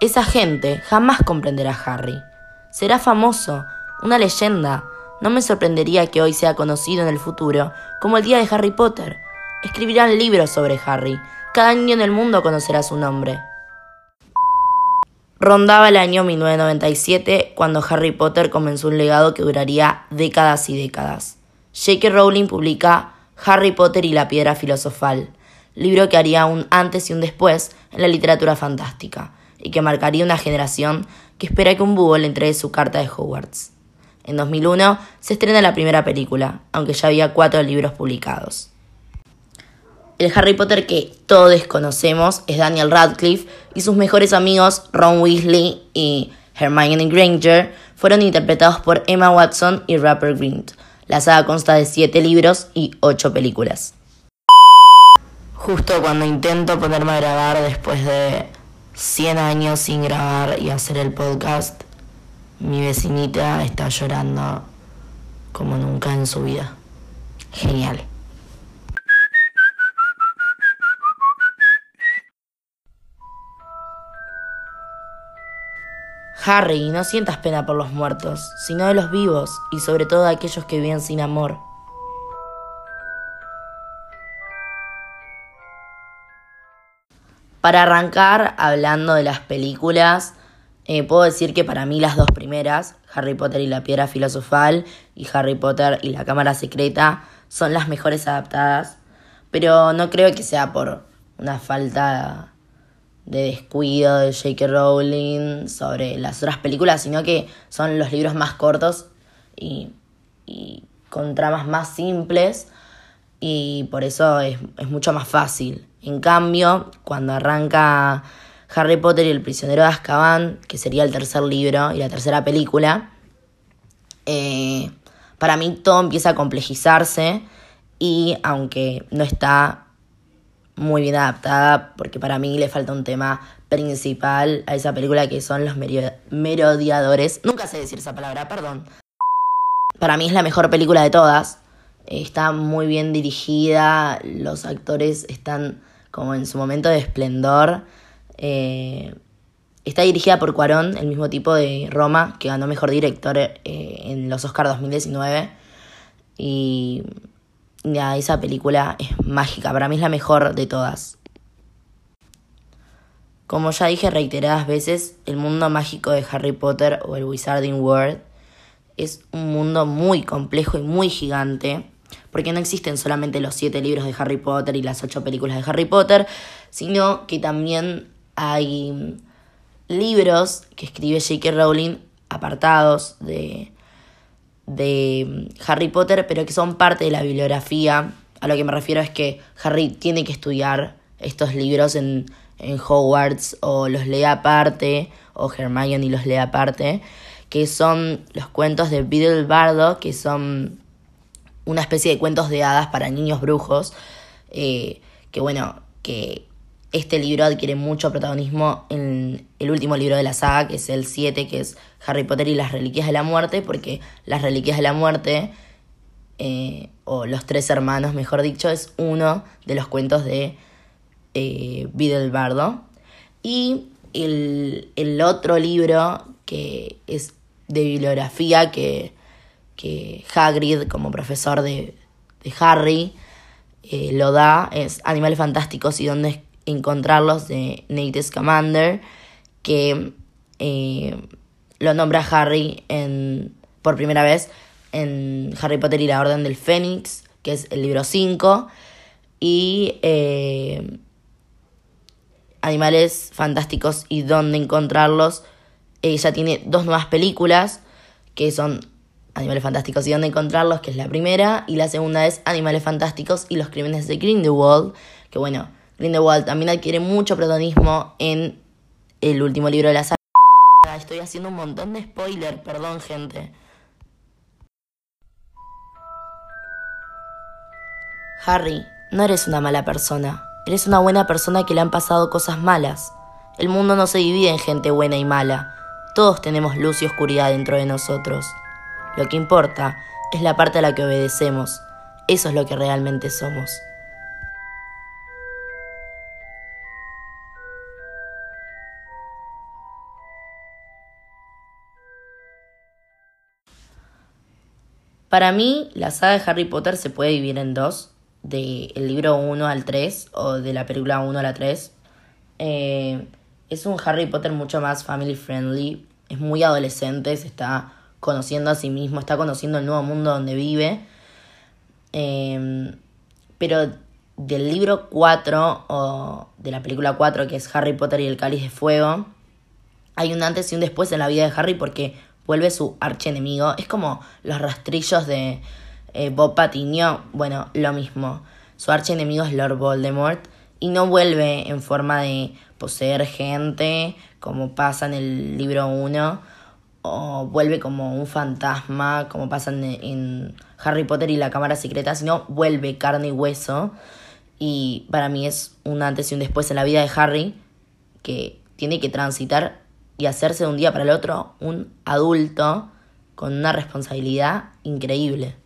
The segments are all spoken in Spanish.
Esa gente jamás comprenderá a Harry. Será famoso, una leyenda. No me sorprendería que hoy sea conocido en el futuro como el día de Harry Potter. Escribirán libros sobre Harry. Cada niño en el mundo conocerá su nombre. Rondaba el año 1997 cuando Harry Potter comenzó un legado que duraría décadas y décadas. J.K. Rowling publica Harry Potter y la Piedra Filosofal, libro que haría un antes y un después en la literatura fantástica, y que marcaría una generación que espera que un búho le entregue su carta de Hogwarts. En 2001 se estrena la primera película, aunque ya había cuatro libros publicados. El Harry Potter que todos conocemos es Daniel Radcliffe y sus mejores amigos Ron Weasley y Hermione Granger fueron interpretados por Emma Watson y Rupert Grint. La saga consta de siete libros y ocho películas. Justo cuando intento ponerme a grabar después de 100 años sin grabar y hacer el podcast, mi vecinita está llorando como nunca en su vida. Genial. Harry, no sientas pena por los muertos, sino de los vivos y sobre todo de aquellos que viven sin amor. Para arrancar, hablando de las películas, eh, puedo decir que para mí las dos primeras, Harry Potter y la Piedra Filosofal y Harry Potter y la Cámara Secreta, son las mejores adaptadas, pero no creo que sea por una falta de descuido de J.K. Rowling sobre las otras películas, sino que son los libros más cortos y, con tramas más simples y por eso es, mucho más fácil. En cambio, cuando arranca Harry Potter y el prisionero de Azkaban, que sería el tercer libro y la tercera película, eh, para mí todo empieza a complejizarse y aunque no está muy bien adaptada, porque para mí le falta un tema principal a esa película que son los merodeadores. Nunca sé decir esa palabra, perdón. Para mí es la mejor película de todas. Está muy bien dirigida, los actores están como en su momento de esplendor. Eh, está dirigida por Cuarón, el mismo tipo de Roma, que ganó mejor director eh, en los Oscars 2019. Y esa película es mágica, para mí es la mejor de todas. Como ya dije reiteradas veces, el mundo mágico de Harry Potter o el Wizarding World es un mundo muy complejo y muy gigante, porque no existen solamente los siete libros de Harry Potter y las ocho películas de Harry Potter, sino que también hay libros que escribe J.K. Rowling apartados de de Harry Potter, pero que son parte de la bibliografía. A lo que me refiero es que Harry tiene que estudiar estos libros en, en Hogwarts o los lee aparte, o Hermione los lee aparte, que son los cuentos de Biddle Bardo, que son una especie de cuentos de hadas para niños brujos, eh, que bueno, que este libro adquiere mucho protagonismo en el último libro de la saga, que es el 7, que es Harry Potter y las Reliquias de la Muerte, porque las Reliquias de la Muerte, eh, o los tres hermanos, mejor dicho, es uno de los cuentos de eh, Bardo. Y el, otro libro, que es de bibliografía, que, que Hagrid, como profesor de, Harry, eh, lo da, es Animales Fantásticos y dónde encontrarlos de Nate Scamander, que eh, lo nombra Harry en, por primera vez en Harry Potter y la Orden del Fénix, que es el libro 5, y eh, Animales Fantásticos y dónde encontrarlos. Ella tiene dos nuevas películas, que son Animales Fantásticos y dónde encontrarlos, que es la primera, y la segunda es Animales Fantásticos y los crímenes de Grindelwald, que bueno, Grindelwald también adquiere mucho protagonismo en el último libro de la saga. Estoy haciendo un montón de spoiler, perdón gente. Harry, no eres una mala persona. Eres una buena persona que le han pasado cosas malas. El mundo no se divide en gente buena y mala. Todos tenemos luz y oscuridad dentro de nosotros. Lo que importa es la parte a la que obedecemos. Eso es lo que realmente somos. Para mí, la saga de Harry Potter se puede dividir en dos, del de libro 1 al 3 o de la película 1 a la 3 es un Harry Potter mucho más family friendly, es muy adolescente, se está conociendo a sí mismo, está conociendo el nuevo mundo donde vive. Eh, pero del libro 4 o de la película 4, que es Harry Potter y el Cáliz de Fuego, hay un antes y un después en la vida de Harry porque vuelve su archienemigo. Es como los rastrillos de eh, Bob Patiño, bueno, lo mismo. Su archienemigo es Lord Voldemort y no vuelve en forma de poseer gente como pasa en el libro 1 o vuelve como un fantasma como pasa en, en Harry Potter y la Cámara Secreta, sino vuelve carne y hueso y para mí es un antes y un después en la vida de Harry que tiene que transitar y hacerse de un día para el otro un adulto con una responsabilidad increíble.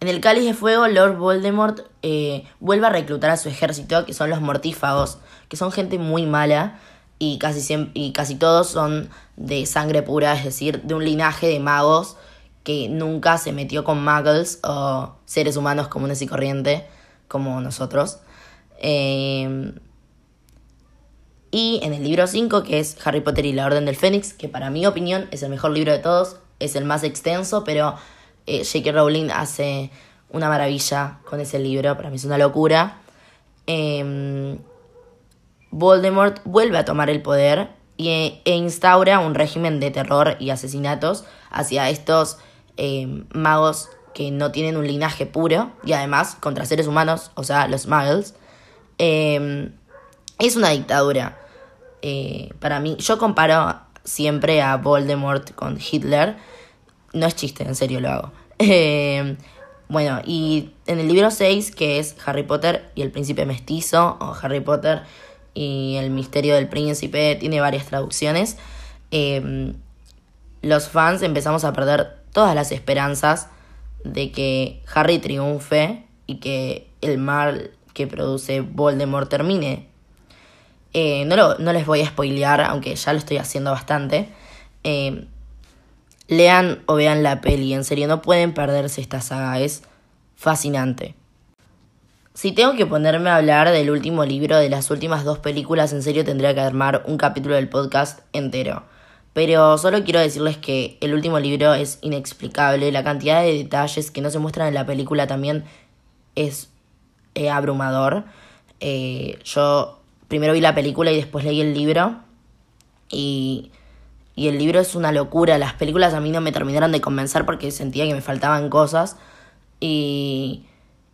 En el Cáliz de Fuego, Lord Voldemort eh, vuelve a reclutar a su ejército, que son los mortífagos, que son gente muy mala y casi, y casi todos son de sangre pura, es decir, de un linaje de magos que nunca se metió con muggles o seres humanos comunes y corrientes como nosotros. Eh, y en el libro 5, que es Harry Potter y la Orden del Fénix, que para mi opinión es el mejor libro de todos, es el más extenso, pero eh, J.K. Rowling hace una maravilla con ese libro, para mí es una locura. Em, Voldemort vuelve a tomar el poder e, e, instaura un régimen de terror y asesinatos hacia estos em, magos que no tienen un linaje puro y además contra seres humanos, o sea, los muggles. Em, es una dictadura. Eh, para mí, yo comparo siempre a Voldemort con Hitler. No es chiste, en serio lo hago. Eh, bueno, y en el libro 6, que es Harry Potter y el príncipe mestizo, o Harry Potter y el misterio del príncipe, tiene varias traducciones. Eh, los fans empezamos a perder todas las esperanzas de que Harry triunfe y que el mal que produce Voldemort termine. Eh, no, no, les voy a spoilear, aunque ya lo estoy haciendo bastante. Eh, lean o vean la peli, en serio, no pueden perderse esta saga, es fascinante. Si tengo que ponerme a hablar del último libro, de las últimas dos películas, en serio tendría que armar un capítulo del podcast entero. Pero solo quiero decirles que el último libro es inexplicable, la cantidad de detalles que no se muestran en la película también es eh, abrumador. yo primero vi la película y después leí el libro. Y, y el libro es una locura. Las películas a mí no me terminaron de convencer porque sentía que me faltaban cosas. Y,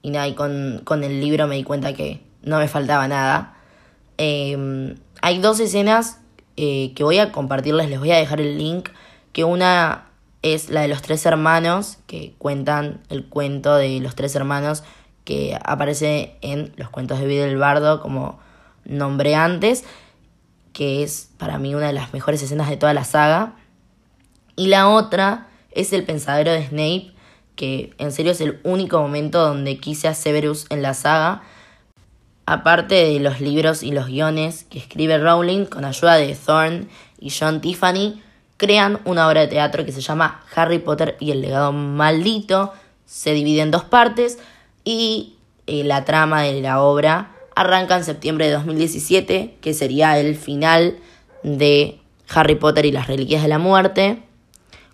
y nada, y con, con el libro me di cuenta que no me faltaba nada. Em, hay dos escenas eh, que voy a compartirles, les voy a dejar el link. Que una es la de los tres hermanos, que cuentan el cuento de los tres hermanos que aparece en los cuentos de Vida del Bardo como nombré antes, que es para mí una de las mejores escenas de toda la saga. Y la otra es el pensadero de Snape, que en serio es el único momento donde quise a Severus en la saga. Aparte de los libros y los guiones que escribe Rowling con ayuda de Thorne y John Tiffany, crean una obra de teatro que se llama Harry Potter y el legado maldito. Se divide en dos partes y eh, la trama de la obra arranca en septiembre de 2017, que sería el final de Harry Potter y las Reliquias de la Muerte,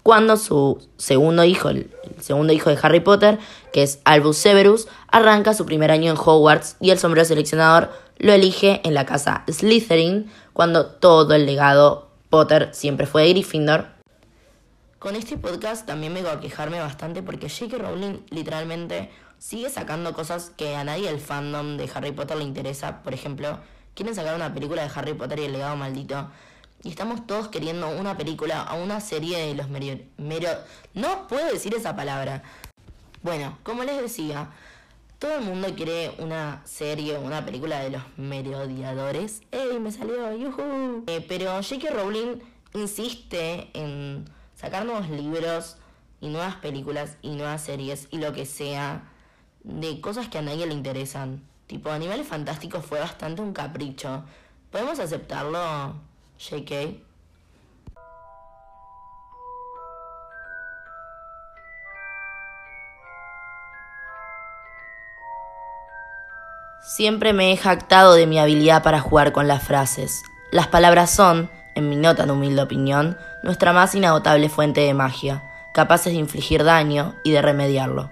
cuando su segundo hijo, el segundo hijo de Harry Potter, que es Albus Severus, arranca su primer año en Hogwarts y el sombrero seleccionador lo elige en la casa Slytherin, cuando todo el legado Potter siempre fue de Gryffindor. Con este podcast también voy a quejarme bastante porque J.K. Rowling literalmente sigue sacando cosas que a nadie del fandom de Harry Potter le interesa. Por ejemplo, quieren sacar una película de Harry Potter y el legado maldito. Y estamos todos queriendo una película o una serie de los mero... No puedo decir esa palabra. Bueno, como les decía, todo el mundo quiere una serie o una película de los merodeadores. ¡Ey, me salió! ¡Yuhu! Eh, pero J.K. Rowling insiste en sacar nuevos libros y nuevas películas y nuevas series y lo que sea de cosas que a nadie le interesan. Tipo, Animales Fantásticos fue bastante un capricho. ¿Podemos aceptarlo, JK? Siempre me he jactado de mi habilidad para jugar con las frases. Las palabras son, en mi no tan humilde opinión, nuestra más inagotable fuente de magia, capaces de infligir daño y de remediarlo.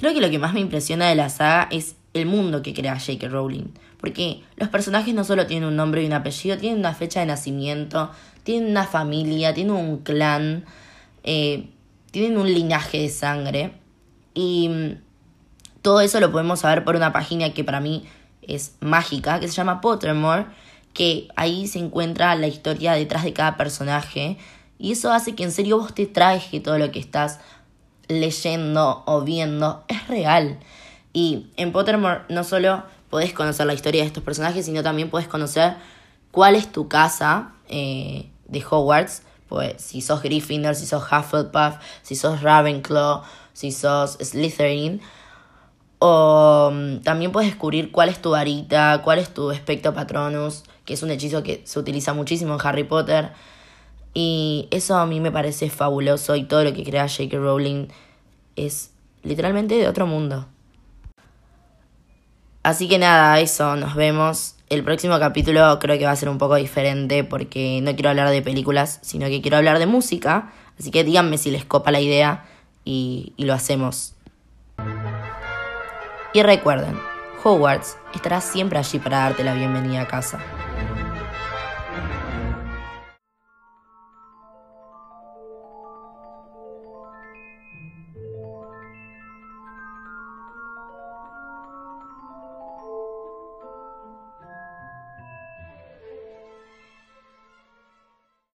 Creo que lo que más me impresiona de la saga es el mundo que crea J.K. Rowling. Porque los personajes no solo tienen un nombre y un apellido, tienen una fecha de nacimiento, tienen una familia, tienen un clan, eh, tienen un linaje de sangre. Y mm, todo eso lo podemos saber por una página que para mí es mágica, que se llama Pottermore, que ahí se encuentra la historia detrás de cada personaje. Y eso hace que en serio vos te traje todo lo que estás leyendo o viendo es real. Y en Pottermore no solo podés conocer la historia de estos personajes, sino también podés conocer cuál es tu casa eh, de Hogwarts. Pues si sos Gryffindor, si sos Hufflepuff, si sos Ravenclaw, si sos Slytherin. O mm, también puedes descubrir cuál es tu varita, cuál es tu espectro patronus, que es un hechizo que se utiliza muchísimo en Harry Potter. Y eso a mí me parece fabuloso y todo lo que crea J.K. Rowling es literalmente de otro mundo. Así que nada, eso, nos vemos. El próximo capítulo creo que va a ser un poco diferente porque no quiero hablar de películas, sino que quiero hablar de música. Así que díganme si les copa la idea y, y lo hacemos. Y recuerden, Hogwarts estará siempre allí para darte la bienvenida a casa.